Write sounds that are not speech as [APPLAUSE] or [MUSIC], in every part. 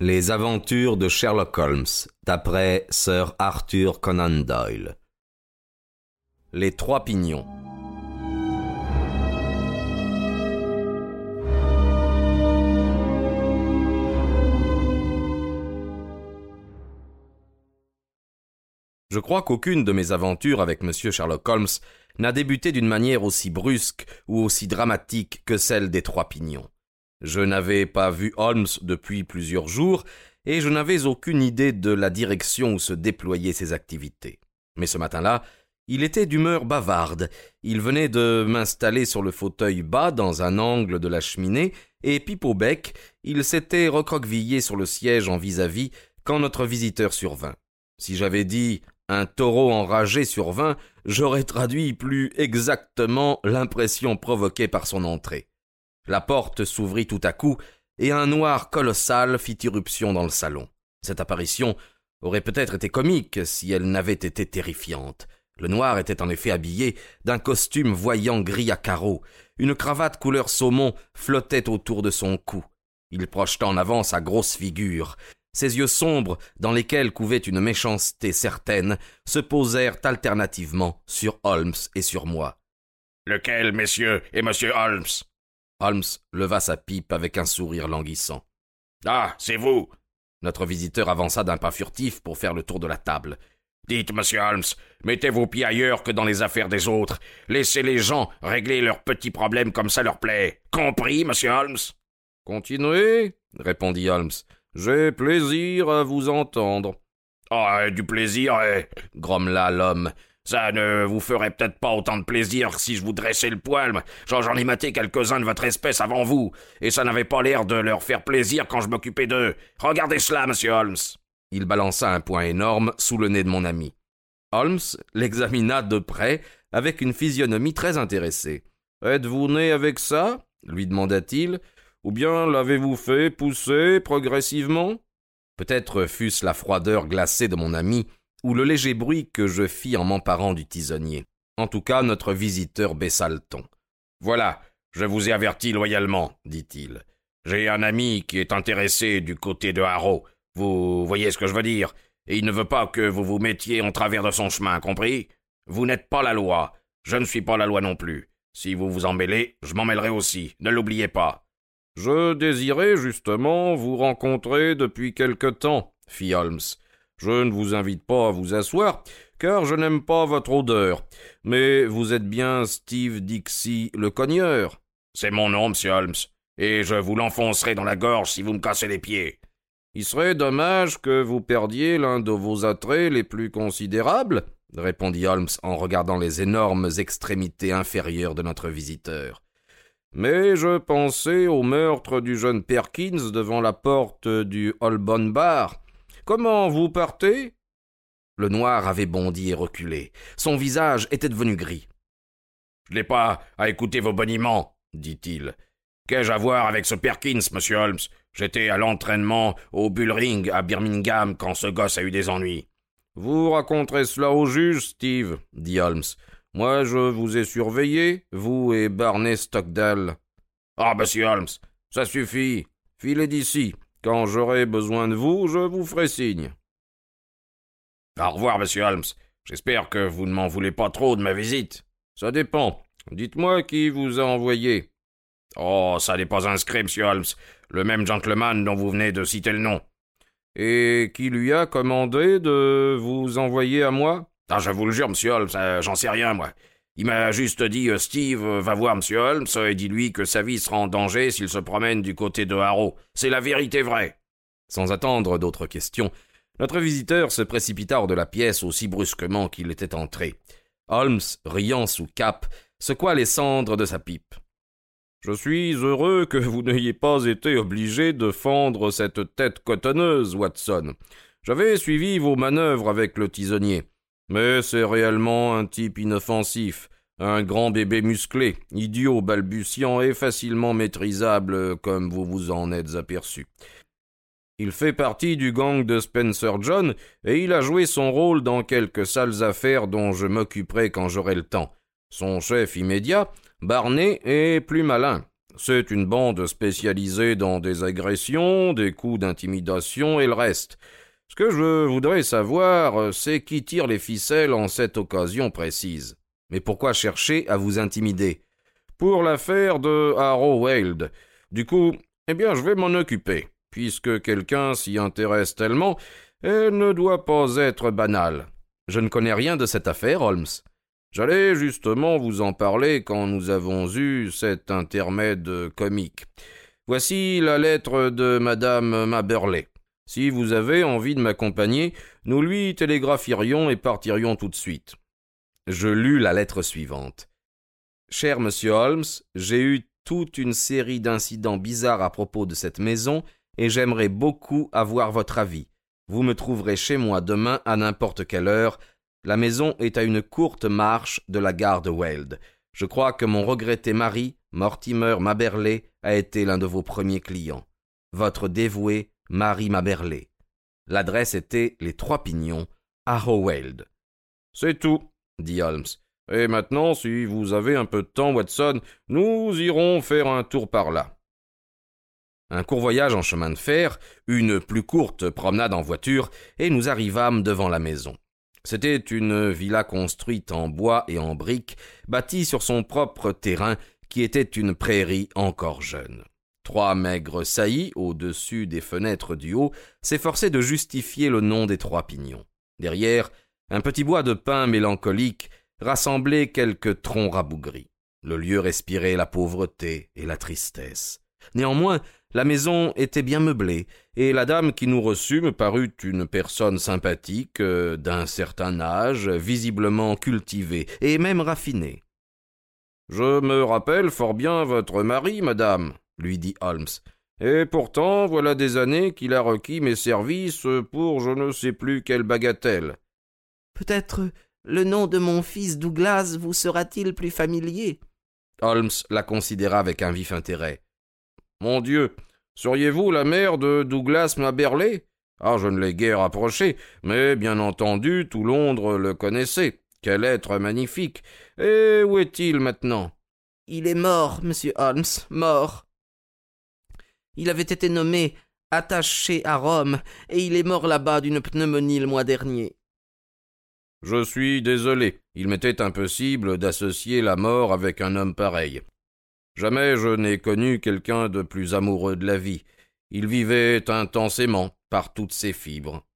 Les aventures de Sherlock Holmes, d'après Sir Arthur Conan Doyle. Les trois pignons. Je crois qu'aucune de mes aventures avec M. Sherlock Holmes n'a débuté d'une manière aussi brusque ou aussi dramatique que celle des trois pignons. Je n'avais pas vu Holmes depuis plusieurs jours, et je n'avais aucune idée de la direction où se déployaient ses activités. Mais ce matin-là, il était d'humeur bavarde. Il venait de m'installer sur le fauteuil bas dans un angle de la cheminée, et pipe au bec, il s'était recroquevillé sur le siège en vis-à-vis quand notre visiteur survint. Si j'avais dit un taureau enragé survint, j'aurais traduit plus exactement l'impression provoquée par son entrée. La porte s'ouvrit tout à coup, et un noir colossal fit irruption dans le salon. Cette apparition aurait peut-être été comique si elle n'avait été terrifiante. Le noir était en effet habillé d'un costume voyant gris à carreaux. Une cravate couleur saumon flottait autour de son cou. Il projeta en avant sa grosse figure. Ses yeux sombres, dans lesquels couvait une méchanceté certaine, se posèrent alternativement sur Holmes et sur moi. Lequel, messieurs, est monsieur Holmes? Holmes leva sa pipe avec un sourire languissant. Ah, c'est vous Notre visiteur avança d'un pas furtif pour faire le tour de la table. Dites, monsieur Holmes, mettez vos pieds ailleurs que dans les affaires des autres. Laissez les gens régler leurs petits problèmes comme ça leur plaît. Compris, monsieur Holmes? Continuez, répondit Holmes. J'ai plaisir à vous entendre. Ah, du plaisir, eh, grommela l'homme. Ça ne vous ferait peut-être pas autant de plaisir si je vous dressais le poil. J'en ai maté quelques-uns de votre espèce avant vous, et ça n'avait pas l'air de leur faire plaisir quand je m'occupais d'eux. Regardez cela, monsieur Holmes. Il balança un poing énorme sous le nez de mon ami. Holmes l'examina de près avec une physionomie très intéressée. Êtes-vous né avec ça? lui demanda-t-il, ou bien l'avez-vous fait pousser progressivement? Peut-être fût-ce la froideur glacée de mon ami ou le léger bruit que je fis en m'emparant du tisonnier. En tout cas, notre visiteur baissa le ton. Voilà, je vous ai averti loyalement, dit-il. J'ai un ami qui est intéressé du côté de Harrow. Vous voyez ce que je veux dire? Et il ne veut pas que vous vous mettiez en travers de son chemin, compris? Vous n'êtes pas la loi. Je ne suis pas la loi non plus. Si vous vous en je m'en mêlerai aussi. Ne l'oubliez pas. Je désirais justement vous rencontrer depuis quelque temps, fit Holmes. Je ne vous invite pas à vous asseoir, car je n'aime pas votre odeur. Mais vous êtes bien Steve Dixie le cogneur. C'est mon nom, monsieur Holmes, et je vous l'enfoncerai dans la gorge si vous me cassez les pieds. Il serait dommage que vous perdiez l'un de vos attraits les plus considérables, répondit Holmes en regardant les énormes extrémités inférieures de notre visiteur. Mais je pensais au meurtre du jeune Perkins devant la porte du Holborn Bar. Comment vous partez? Le noir avait bondi et reculé. Son visage était devenu gris. Je n'ai pas à écouter vos boniments, dit-il. Qu'ai-je à voir avec ce Perkins, monsieur Holmes? J'étais à l'entraînement au Bullring à Birmingham quand ce gosse a eu des ennuis. Vous raconterez cela au juge, Steve, dit Holmes. Moi, je vous ai surveillé, vous et Barney Stockdale. Ah, monsieur Holmes, ça suffit. Filez d'ici. Quand j'aurai besoin de vous, je vous ferai signe. Au revoir, monsieur Holmes. J'espère que vous ne m'en voulez pas trop de ma visite. Ça dépend. Dites-moi qui vous a envoyé. Oh, ça n'est pas inscrit, monsieur Holmes. Le même gentleman dont vous venez de citer le nom. Et qui lui a commandé de vous envoyer à moi? Ah, je vous le jure, monsieur Holmes, euh, j'en sais rien, moi. Il m'a juste dit euh, Steve euh, va voir M. Holmes et dis-lui que sa vie sera en danger s'il se promène du côté de Harrow. C'est la vérité vraie. Sans attendre d'autres questions, notre visiteur se précipita hors de la pièce aussi brusquement qu'il était entré. Holmes, riant sous cap, secoua les cendres de sa pipe. Je suis heureux que vous n'ayez pas été obligé de fendre cette tête cotonneuse, Watson. J'avais suivi vos manœuvres avec le tisonnier. Mais c'est réellement un type inoffensif, un grand bébé musclé, idiot, balbutiant et facilement maîtrisable, comme vous vous en êtes aperçu. Il fait partie du gang de Spencer John, et il a joué son rôle dans quelques sales affaires dont je m'occuperai quand j'aurai le temps. Son chef immédiat, Barney, est plus malin. C'est une bande spécialisée dans des agressions, des coups d'intimidation et le reste. Ce que je voudrais savoir, c'est qui tire les ficelles en cette occasion précise. Mais pourquoi chercher à vous intimider? Pour l'affaire de Harrow Weald. Du coup, eh bien, je vais m'en occuper. Puisque quelqu'un s'y intéresse tellement, elle ne doit pas être banale. Je ne connais rien de cette affaire, Holmes. J'allais justement vous en parler quand nous avons eu cet intermède comique. Voici la lettre de madame Maberley. Si vous avez envie de m'accompagner, nous lui télégraphierions et partirions tout de suite. Je lus la lettre suivante. Cher monsieur Holmes, j'ai eu toute une série d'incidents bizarres à propos de cette maison, et j'aimerais beaucoup avoir votre avis. Vous me trouverez chez moi demain à n'importe quelle heure. La maison est à une courte marche de la gare de Weld. Je crois que mon regretté mari, Mortimer Maberley, a été l'un de vos premiers clients. Votre dévoué, Marie Maberley. L'adresse était les Trois Pignons, à Howeld. C'est tout, dit Holmes. Et maintenant, si vous avez un peu de temps, Watson, nous irons faire un tour par là. Un court voyage en chemin de fer, une plus courte promenade en voiture, et nous arrivâmes devant la maison. C'était une villa construite en bois et en briques, bâtie sur son propre terrain, qui était une prairie encore jeune. Trois maigres saillies, au-dessus des fenêtres du haut, s'efforçaient de justifier le nom des trois pignons. Derrière, un petit bois de pin mélancolique rassemblait quelques troncs rabougris. Le lieu respirait la pauvreté et la tristesse. Néanmoins, la maison était bien meublée, et la dame qui nous reçut me parut une personne sympathique, euh, d'un certain âge, visiblement cultivée, et même raffinée. Je me rappelle fort bien votre mari, madame, lui dit Holmes. Et pourtant, voilà des années qu'il a requis mes services pour je ne sais plus quelle bagatelle. Peut-être le nom de mon fils Douglas vous sera-t-il plus familier? Holmes la considéra avec un vif intérêt. Mon Dieu, seriez-vous la mère de Douglas Maberley Ah, je ne l'ai guère approché, mais bien entendu, tout Londres le connaissait. Quel être magnifique. Et où est-il maintenant? Il est mort, monsieur Holmes, mort. Il avait été nommé attaché à Rome, et il est mort là-bas d'une pneumonie le mois dernier. Je suis désolé. Il m'était impossible d'associer la mort avec un homme pareil. Jamais je n'ai connu quelqu'un de plus amoureux de la vie. Il vivait intensément, par toutes ses fibres.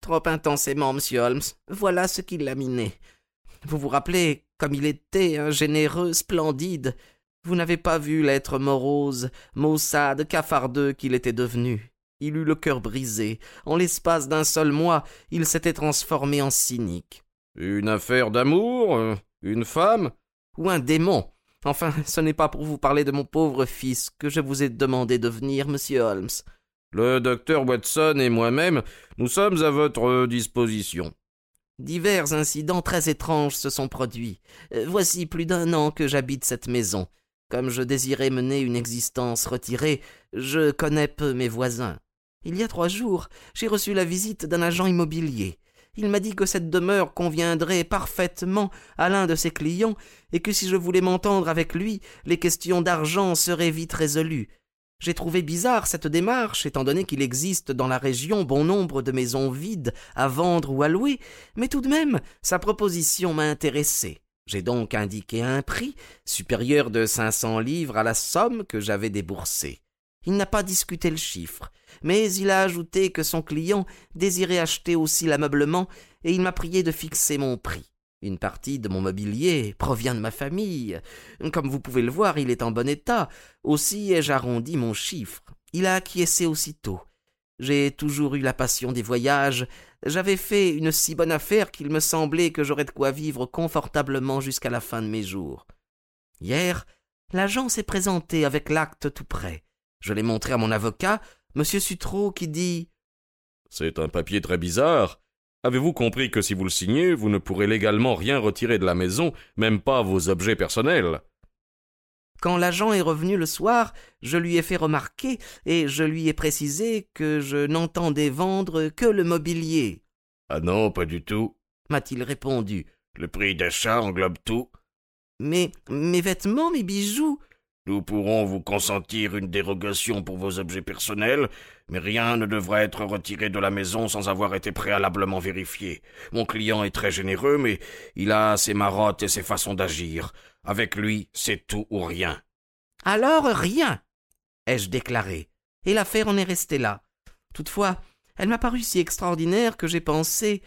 Trop intensément, monsieur Holmes. Voilà ce qui l'a miné. Vous vous rappelez comme il était, un généreux, splendide. Vous n'avez pas vu l'être morose, maussade, cafardeux qu'il était devenu. Il eut le cœur brisé. En l'espace d'un seul mois, il s'était transformé en cynique. Une affaire d'amour euh, Une femme Ou un démon Enfin, ce n'est pas pour vous parler de mon pauvre fils que je vous ai demandé de venir, monsieur Holmes. Le docteur Watson et moi-même, nous sommes à votre disposition. Divers incidents très étranges se sont produits. Euh, voici plus d'un an que j'habite cette maison. Comme je désirais mener une existence retirée, je connais peu mes voisins. Il y a trois jours, j'ai reçu la visite d'un agent immobilier. Il m'a dit que cette demeure conviendrait parfaitement à l'un de ses clients et que si je voulais m'entendre avec lui, les questions d'argent seraient vite résolues. J'ai trouvé bizarre cette démarche, étant donné qu'il existe dans la région bon nombre de maisons vides à vendre ou à louer, mais tout de même sa proposition m'a intéressé. J'ai donc indiqué un prix supérieur de cinq cents livres à la somme que j'avais déboursée. Il n'a pas discuté le chiffre, mais il a ajouté que son client désirait acheter aussi l'ameublement et il m'a prié de fixer mon prix. Une partie de mon mobilier provient de ma famille. Comme vous pouvez le voir, il est en bon état. Aussi ai-je arrondi mon chiffre. Il a acquiescé aussitôt. J'ai toujours eu la passion des voyages. J'avais fait une si bonne affaire qu'il me semblait que j'aurais de quoi vivre confortablement jusqu'à la fin de mes jours. Hier, l'agent s'est présenté avec l'acte tout prêt. Je l'ai montré à mon avocat, M. Sutreau, qui dit C'est un papier très bizarre. Avez-vous compris que si vous le signez, vous ne pourrez légalement rien retirer de la maison, même pas vos objets personnels? Quand l'agent est revenu le soir, je lui ai fait remarquer et je lui ai précisé que je n'entendais vendre que le mobilier. Ah non, pas du tout, m'a-t-il répondu. Le prix d'achat englobe tout. Mais mes vêtements, mes bijoux, Nous pourrons vous consentir une dérogation pour vos objets personnels, mais rien ne devrait être retiré de la maison sans avoir été préalablement vérifié. Mon client est très généreux, mais il a ses marottes et ses façons d'agir. Avec lui, c'est tout ou rien. Alors rien ai-je déclaré, et l'affaire en est restée là. Toutefois, elle m'a paru si extraordinaire que j'ai pensé.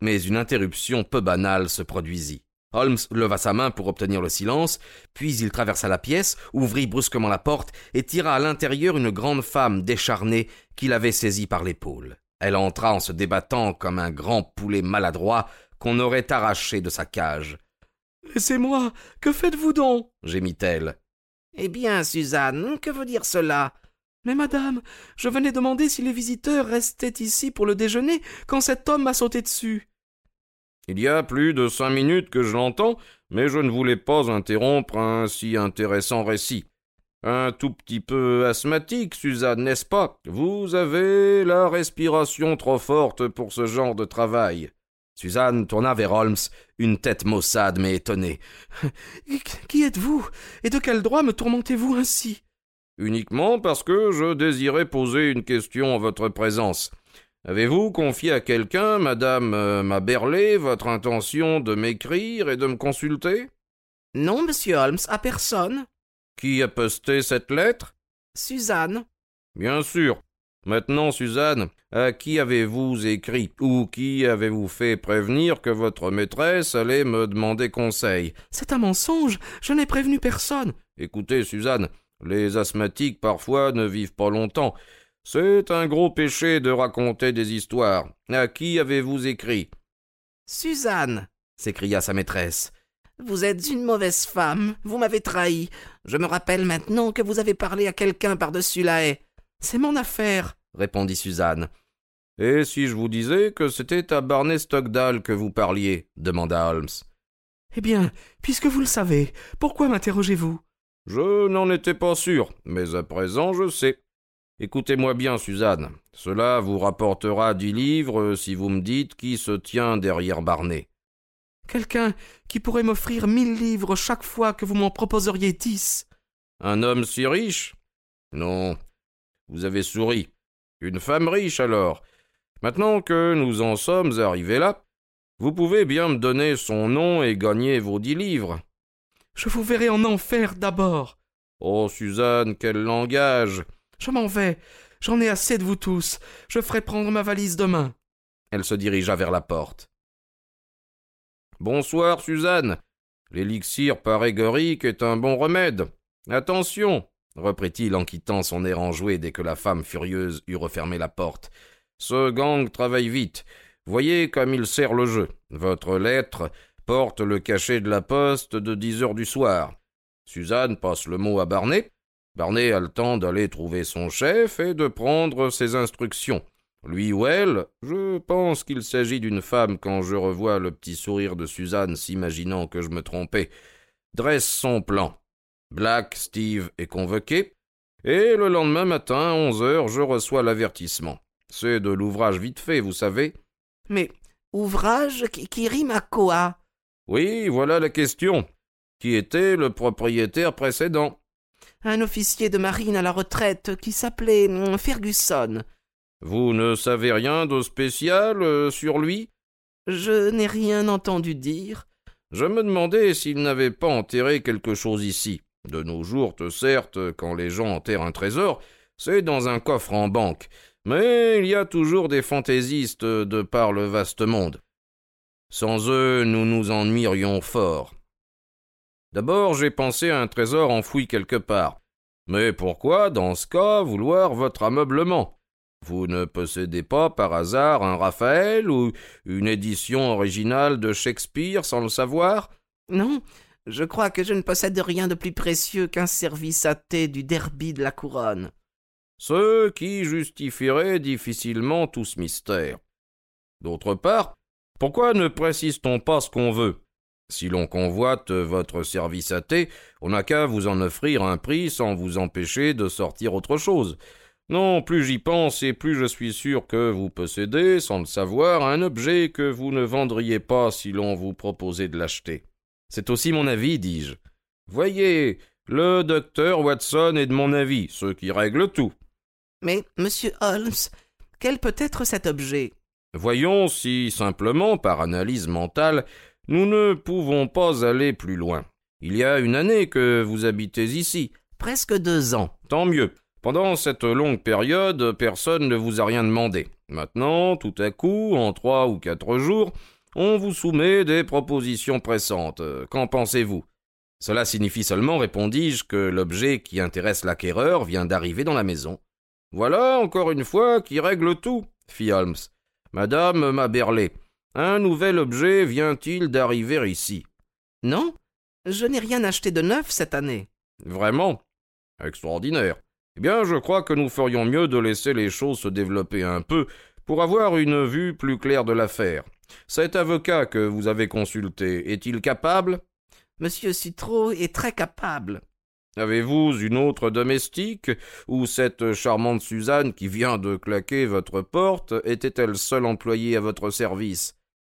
Mais une interruption peu banale se produisit. Holmes leva sa main pour obtenir le silence, puis il traversa la pièce, ouvrit brusquement la porte et tira à l'intérieur une grande femme décharnée qu'il avait saisie par l'épaule. Elle entra en se débattant comme un grand poulet maladroit qu'on aurait arraché de sa cage. Laissez-moi. Que faites-vous donc? gémit-elle. Eh bien, Suzanne, que veut dire cela Mais madame, je venais demander si les visiteurs restaient ici pour le déjeuner quand cet homme m'a sauté dessus. Il y a plus de cinq minutes que je l'entends, mais je ne voulais pas interrompre un si intéressant récit. Un tout petit peu asthmatique, Suzanne, n'est-ce pas? Vous avez la respiration trop forte pour ce genre de travail. Suzanne tourna vers Holmes, une tête maussade mais étonnée. [LAUGHS] Qui êtes-vous? Et de quel droit me tourmentez-vous ainsi? Uniquement parce que je désirais poser une question en votre présence. Avez-vous confié à quelqu'un, madame euh, Maberley, votre intention de m'écrire et de me consulter? Non, monsieur Holmes, à personne. Qui a posté cette lettre? Suzanne. Bien sûr. Maintenant, Suzanne, à qui avez-vous écrit ou qui avez-vous fait prévenir que votre maîtresse allait me demander conseil? C'est un mensonge. Je n'ai prévenu personne. Écoutez, Suzanne, les asthmatiques parfois ne vivent pas longtemps. C'est un gros péché de raconter des histoires. À qui avez-vous écrit Suzanne s'écria sa maîtresse. Vous êtes une mauvaise femme. Vous m'avez trahi. Je me rappelle maintenant que vous avez parlé à quelqu'un par-dessus la haie. C'est mon affaire, répondit Suzanne. Et si je vous disais que c'était à Barney Stockdale que vous parliez demanda Holmes. Eh bien, puisque vous le savez, pourquoi m'interrogez-vous? Je n'en étais pas sûr, mais à présent je sais. Écoutez-moi bien, Suzanne. Cela vous rapportera dix livres si vous me dites qui se tient derrière Barney. Quelqu'un qui pourrait m'offrir mille livres chaque fois que vous m'en proposeriez dix. Un homme si riche? Non. Vous avez souri. Une femme riche alors. Maintenant que nous en sommes arrivés là, vous pouvez bien me donner son nom et gagner vos dix livres. Je vous verrai en enfer d'abord. Oh, Suzanne, quel langage. Je m'en vais. J'en ai assez de vous tous. Je ferai prendre ma valise demain. Elle se dirigea vers la porte. Bonsoir, Suzanne. L'élixir parégorique est un bon remède. Attention, reprit-il en quittant son air enjoué dès que la femme furieuse eut refermé la porte. Ce gang travaille vite. Voyez comme il sert le jeu. Votre lettre porte le cachet de la poste de dix heures du soir. Suzanne passe le mot à Barnet. Barnet a le temps d'aller trouver son chef et de prendre ses instructions. Lui ou elle, je pense qu'il s'agit d'une femme quand je revois le petit sourire de Suzanne s'imaginant que je me trompais, dresse son plan. Black Steve est convoqué, et le lendemain matin, à onze heures, je reçois l'avertissement. C'est de l'ouvrage vite fait, vous savez. Mais ouvrage qui, qui rime à quoi? Oui, voilà la question. Qui était le propriétaire précédent? Un officier de marine à la retraite qui s'appelait hum, Fergusson. Vous ne savez rien de spécial euh, sur lui? Je n'ai rien entendu dire. Je me demandais s'il n'avait pas enterré quelque chose ici. De nos jours, certes, quand les gens enterrent un trésor, c'est dans un coffre en banque. Mais il y a toujours des fantaisistes de par le vaste monde. Sans eux, nous nous ennuierions fort. D'abord, j'ai pensé à un trésor enfoui quelque part. Mais pourquoi, dans ce cas, vouloir votre ameublement? Vous ne possédez pas par hasard un Raphaël ou une édition originale de Shakespeare sans le savoir? Non, je crois que je ne possède rien de plus précieux qu'un service athée du derby de la couronne. Ce qui justifierait difficilement tout ce mystère. D'autre part, pourquoi ne précise-t-on pas ce qu'on veut? Si l'on convoite votre service à thé, on n'a qu'à vous en offrir un prix sans vous empêcher de sortir autre chose. Non, plus j'y pense et plus je suis sûr que vous possédez, sans le savoir, un objet que vous ne vendriez pas si l'on vous proposait de l'acheter. C'est aussi mon avis, dis-je. Voyez, Le docteur Watson est de mon avis, ce qui règle tout. Mais, monsieur Holmes, quel peut être cet objet? Voyons si, simplement, par analyse mentale, nous ne pouvons pas aller plus loin. Il y a une année que vous habitez ici. Presque deux ans. Tant mieux. Pendant cette longue période, personne ne vous a rien demandé. Maintenant, tout à coup, en trois ou quatre jours, on vous soumet des propositions pressantes. Qu'en pensez-vous? Cela signifie seulement, répondis-je, que l'objet qui intéresse l'acquéreur vient d'arriver dans la maison. Voilà, encore une fois, qui règle tout, fit Holmes. Madame m'a berlé. Un nouvel objet vient-il d'arriver ici? Non, je n'ai rien acheté de neuf cette année. Vraiment? Extraordinaire. Eh bien, je crois que nous ferions mieux de laisser les choses se développer un peu pour avoir une vue plus claire de l'affaire. Cet avocat que vous avez consulté est-il capable? Monsieur Citro est très capable. Avez-vous une autre domestique ou cette charmante Suzanne qui vient de claquer votre porte était-elle seule employée à votre service?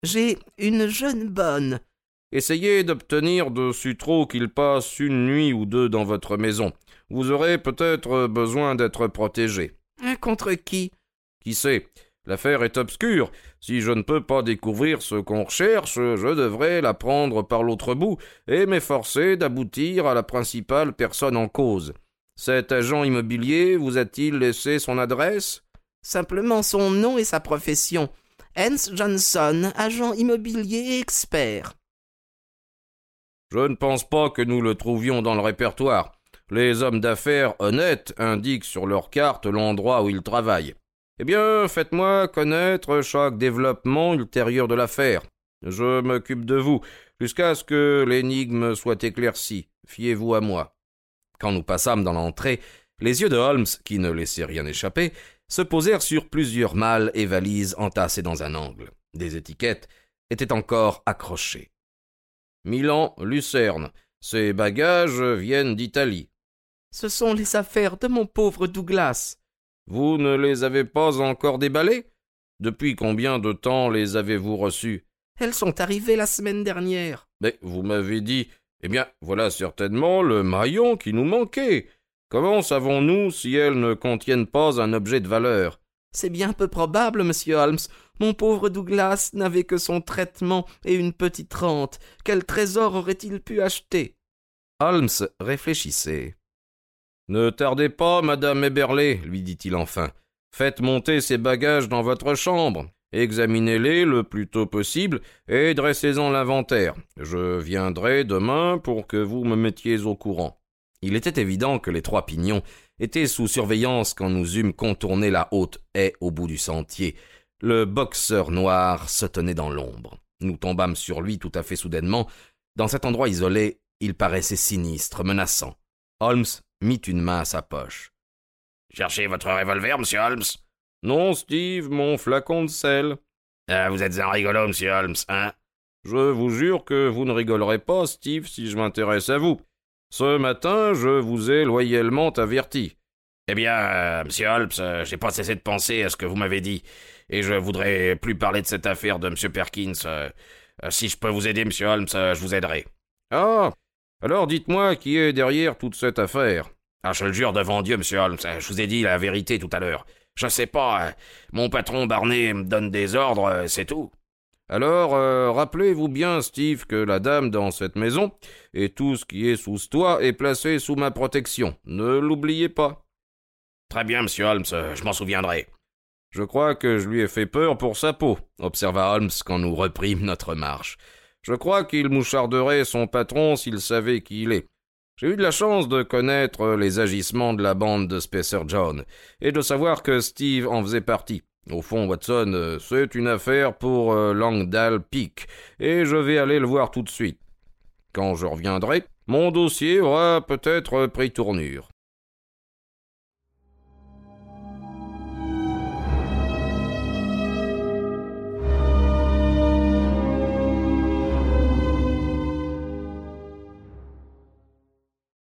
J'ai une jeune bonne. Essayez d'obtenir de Sutro qu'il passe une nuit ou deux dans votre maison. Vous aurez peut-être besoin d'être protégé. Contre qui? Qui sait? L'affaire est obscure. Si je ne peux pas découvrir ce qu'on recherche, je devrais la prendre par l'autre bout et m'efforcer d'aboutir à la principale personne en cause. Cet agent immobilier vous a-t-il laissé son adresse? Simplement son nom et sa profession. Hans Johnson, agent immobilier expert. Je ne pense pas que nous le trouvions dans le répertoire. Les hommes d'affaires honnêtes indiquent sur leur carte l'endroit où ils travaillent. Eh bien, faites-moi connaître chaque développement ultérieur de l'affaire. Je m'occupe de vous, jusqu'à ce que l'énigme soit éclaircie. Fiez-vous à moi. Quand nous passâmes dans l'entrée, les yeux de Holmes, qui ne laissaient rien échapper, se posèrent sur plusieurs malles et valises entassées dans un angle. Des étiquettes étaient encore accrochées. Milan, Lucerne. Ces bagages viennent d'Italie. Ce sont les affaires de mon pauvre Douglas. Vous ne les avez pas encore déballées? Depuis combien de temps les avez-vous reçues Elles sont arrivées la semaine dernière. Mais vous m'avez dit. Eh bien, voilà certainement le maillon qui nous manquait. Comment savons-nous si elles ne contiennent pas un objet de valeur? C'est bien peu probable, monsieur Holmes. Mon pauvre Douglas n'avait que son traitement et une petite rente. Quel trésor aurait-il pu acheter? Holmes réfléchissait. Ne tardez pas, madame Eberley, lui dit-il enfin. Faites monter ces bagages dans votre chambre. Examinez-les le plus tôt possible et dressez-en l'inventaire. Je viendrai demain pour que vous me mettiez au courant. Il était évident que les trois pignons étaient sous surveillance quand nous eûmes contourné la haute haie au bout du sentier. Le boxeur noir se tenait dans l'ombre. Nous tombâmes sur lui tout à fait soudainement. Dans cet endroit isolé, il paraissait sinistre, menaçant. Holmes mit une main à sa poche. Cherchez votre revolver, monsieur Holmes Non, Steve, mon flacon de sel. Ah, vous êtes un rigolo, monsieur Holmes, hein? Je vous jure que vous ne rigolerez pas, Steve, si je m'intéresse à vous. Ce matin, je vous ai loyalement averti. Eh bien, euh, monsieur Holmes, euh, j'ai pas cessé de penser à ce que vous m'avez dit, et je voudrais plus parler de cette affaire de monsieur Perkins. Euh, si je peux vous aider, monsieur Holmes, je vous aiderai. Ah alors dites-moi qui est derrière toute cette affaire. Ah, je le jure devant Dieu, monsieur Holmes, je vous ai dit la vérité tout à l'heure. Je sais pas, mon patron Barney me donne des ordres, c'est tout. Alors, euh, rappelez-vous bien, Steve, que la dame dans cette maison et tout ce qui est sous ce toit est placé sous ma protection. Ne l'oubliez pas. Très bien, monsieur Holmes, je m'en souviendrai. Je crois que je lui ai fait peur pour sa peau, observa Holmes quand nous reprîmes notre marche. Je crois qu'il moucharderait son patron s'il savait qui il est. J'ai eu de la chance de connaître les agissements de la bande de Spacer John, et de savoir que Steve en faisait partie. Au fond, Watson, c'est une affaire pour euh, Peak, et je vais aller le voir tout de suite. Quand je reviendrai, mon dossier aura peut-être pris tournure.